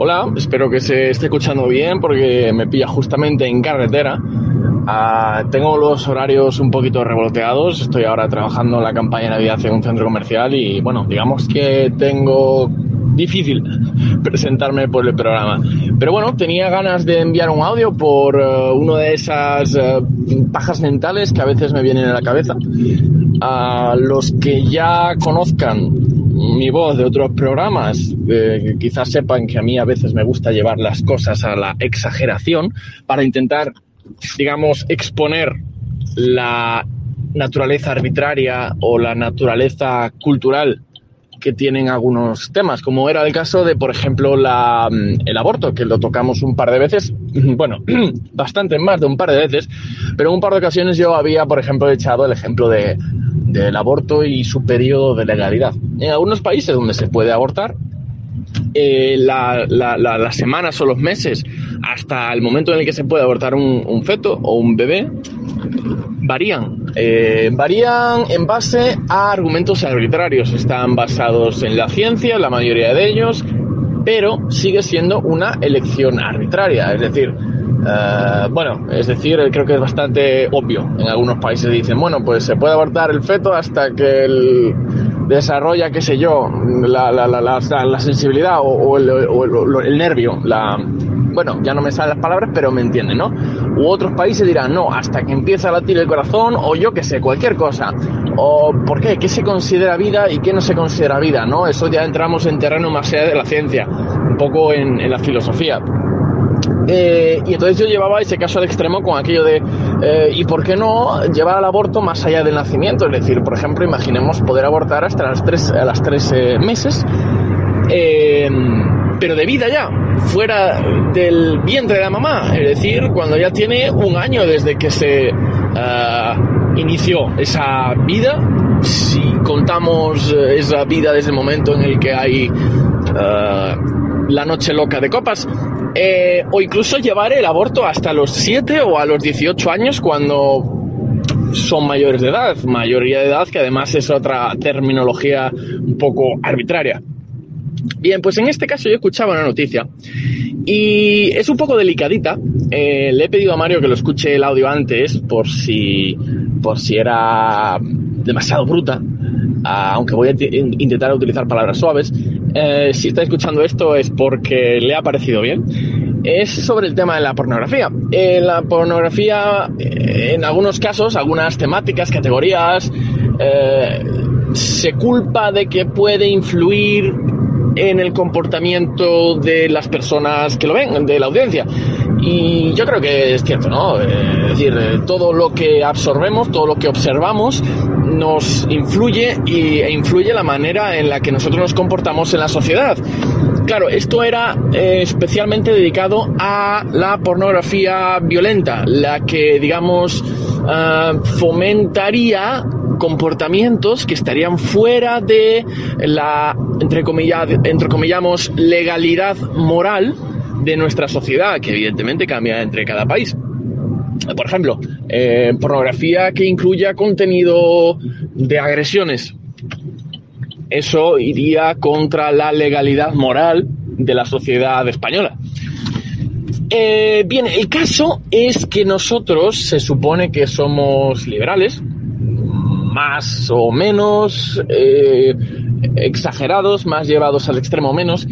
Hola, espero que se esté escuchando bien porque me pilla justamente en carretera. Ah, tengo los horarios un poquito revoloteados. Estoy ahora trabajando en la campaña de Navidad en un centro comercial y bueno, digamos que tengo difícil presentarme por el programa. Pero bueno, tenía ganas de enviar un audio por uh, una de esas uh, pajas mentales que a veces me vienen a la cabeza. A los que ya conozcan mi voz de otros programas, eh, quizás sepan que a mí a veces me gusta llevar las cosas a la exageración para intentar, digamos, exponer la naturaleza arbitraria o la naturaleza cultural que tienen algunos temas, como era el caso de, por ejemplo, la, el aborto, que lo tocamos un par de veces, bueno, bastante más de un par de veces, pero en un par de ocasiones yo había, por ejemplo, echado el ejemplo de, del aborto y su periodo de legalidad. En algunos países donde se puede abortar, eh, la, la, la, las semanas o los meses hasta el momento en el que se puede abortar un, feto o un bebé varían. Eh, varían en base a argumentos arbitrarios. Están basados en la ciencia, la mayoría de ellos, pero sigue siendo una elección arbitraria. Es decir, Uh, bueno, es decir, creo que es bastante obvio. En algunos países dicen, bueno, pues se puede abortar el feto hasta que el desarrolla, qué sé yo, la, la, la, la sensibilidad o, el, nervio. Bueno, ya no me salen las palabras, pero me entienden, ¿no? U otros países dirán, no, hasta que empieza a latir el corazón, o yo qué sé, cualquier cosa. O, ¿por qué? ¿Qué se considera vida y qué no se considera vida, no? Eso ya entramos en terreno más allá de la ciencia, un poco en la filosofía. Eh, y entonces yo llevaba ese caso al extremo con aquello de, eh, ¿y por qué no llevar al aborto más allá del nacimiento? Es decir, por ejemplo, imaginemos poder abortar hasta las tres, a las tres eh, meses, pero de vida ya, fuera del vientre de la mamá, es decir, cuando ya tiene un año desde que se inició esa vida, si contamos esa vida desde el momento en el que hay la noche loca de copas, eh, o incluso llevar el aborto hasta los 7 o a los 18 años cuando son mayores de edad, mayoría de edad, que además es otra terminología un poco arbitraria. Bien, pues en este caso yo escuchaba una noticia y es un poco delicadita. Eh, le he pedido a Mario que lo escuche el audio antes por si, por si era demasiado bruta, aunque voy a intentar utilizar palabras suaves. Eh, si está escuchando esto es porque le ha parecido bien. Es sobre el tema de la pornografía. Eh, la pornografía, eh, en algunos casos, algunas temáticas, categorías, se culpa de que puede influir en el comportamiento de las personas que lo ven, de la audiencia. Y yo creo que es cierto, ¿no? Es decir, todo lo que absorbemos, todo lo que observamos, nos influye y, e influye la manera en la que nosotros nos comportamos en la sociedad. Claro, esto era eh, especialmente dedicado a la pornografía violenta, la que, digamos, uh, fomentaría comportamientos que estarían fuera de la, entre comillas, entre legalidad moral de nuestra sociedad, que evidentemente cambia entre cada país. Por ejemplo, eh, pornografía que incluya contenido de agresiones. Eso iría contra la legalidad moral de la sociedad española. Eh, bien, el caso es que nosotros se supone que somos liberales, más o menos eh, exagerados, más llevados al extremo menos,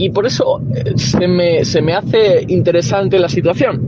y por eso eh, se me, se me hace interesante la situación.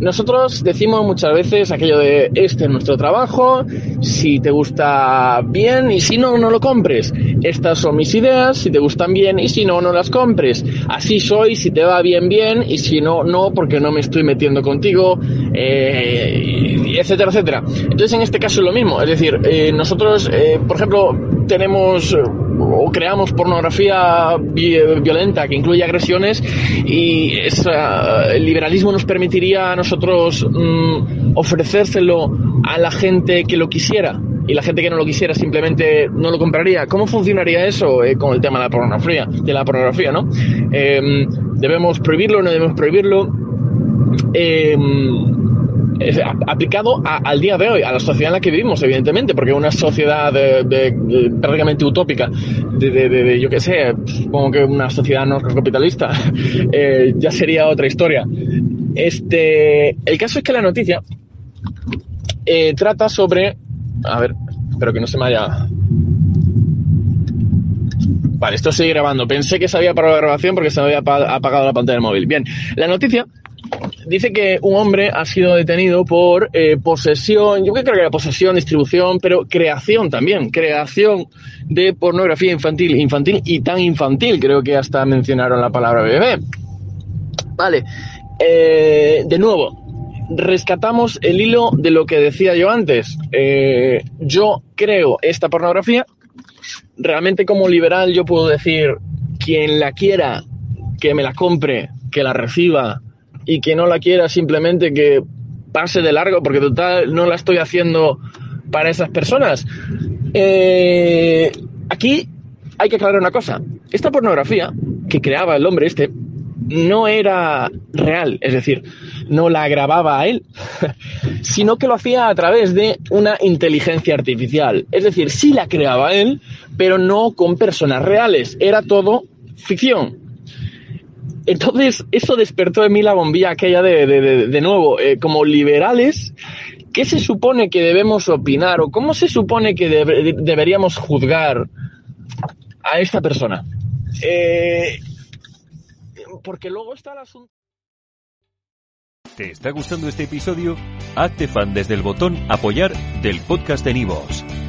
Nosotros decimos muchas veces aquello de este es nuestro trabajo, si te gusta bien y si no, no lo compres. Estas son mis ideas, si te gustan bien y si no, no las compres. Así soy, si te va bien, bien y si no, no, porque no me estoy metiendo contigo. Eh, etcétera, etcétera. Entonces, en este caso es lo mismo. Es decir, eh, nosotros, por ejemplo, tenemos o creamos pornografía violenta que incluye agresiones y el liberalismo nos permitiría a nosotros mm, ofrecérselo a la gente que lo quisiera y la gente que no lo quisiera simplemente no lo compraría. ¿Cómo funcionaría eso eh, con el tema de la pornografía? De la pornografía, ¿no? Em, ¿Debemos prohibirlo no debemos prohibirlo? Aplicado al día de hoy, a la sociedad en la que vivimos, evidentemente, porque una sociedad prácticamente utópica, de, yo qué sé, supongo que una sociedad no capitalista, eh, ya sería otra historia. Este, el caso es que la noticia eh, trata sobre, a ver, espero que no se me haya Vale, esto sigue grabando. Pensé que se había parado la grabación porque se me había apagado la pantalla del móvil. Bien, la noticia dice que un hombre ha sido detenido por eh, posesión, yo creo que era posesión, distribución, pero creación también, creación de pornografía infantil, infantil y tan infantil, creo que hasta mencionaron la palabra bebé. Vale, eh, de nuevo, rescatamos el hilo de lo que decía yo antes. Eh, yo creo esta pornografía, realmente como liberal yo puedo decir, quien la quiera, que me la compre, que la reciba, y que no la quiera simplemente que pase de largo, porque total no la estoy haciendo para esas personas. Eh, aquí hay que aclarar una cosa. Esta pornografía que creaba el hombre este no era real, es decir, no la grababa a él, sino que lo hacía a través de una inteligencia artificial. Es decir, sí la creaba él, pero no con personas reales, era todo ficción. Entonces, eso despertó en mí la bombilla aquella de, de, nuevo, eh, como liberales, ¿qué se supone que debemos opinar o cómo se supone que deberíamos juzgar a esta persona? Eh, porque luego está el asunto. ¿Te está gustando este episodio? Hazte fan desde el botón apoyar del podcast de Nivos.